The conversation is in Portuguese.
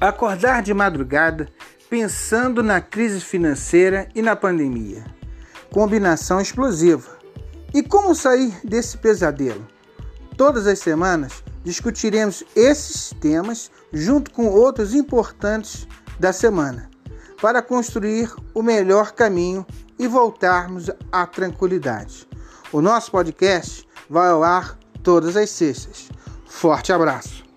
Acordar de madrugada pensando na crise financeira e na pandemia. Combinação explosiva. E como sair desse pesadelo? Todas as semanas discutiremos esses temas junto com outros importantes da semana para construir o melhor caminho e voltarmos à tranquilidade. O nosso podcast vai ao ar todas as sextas. Forte abraço!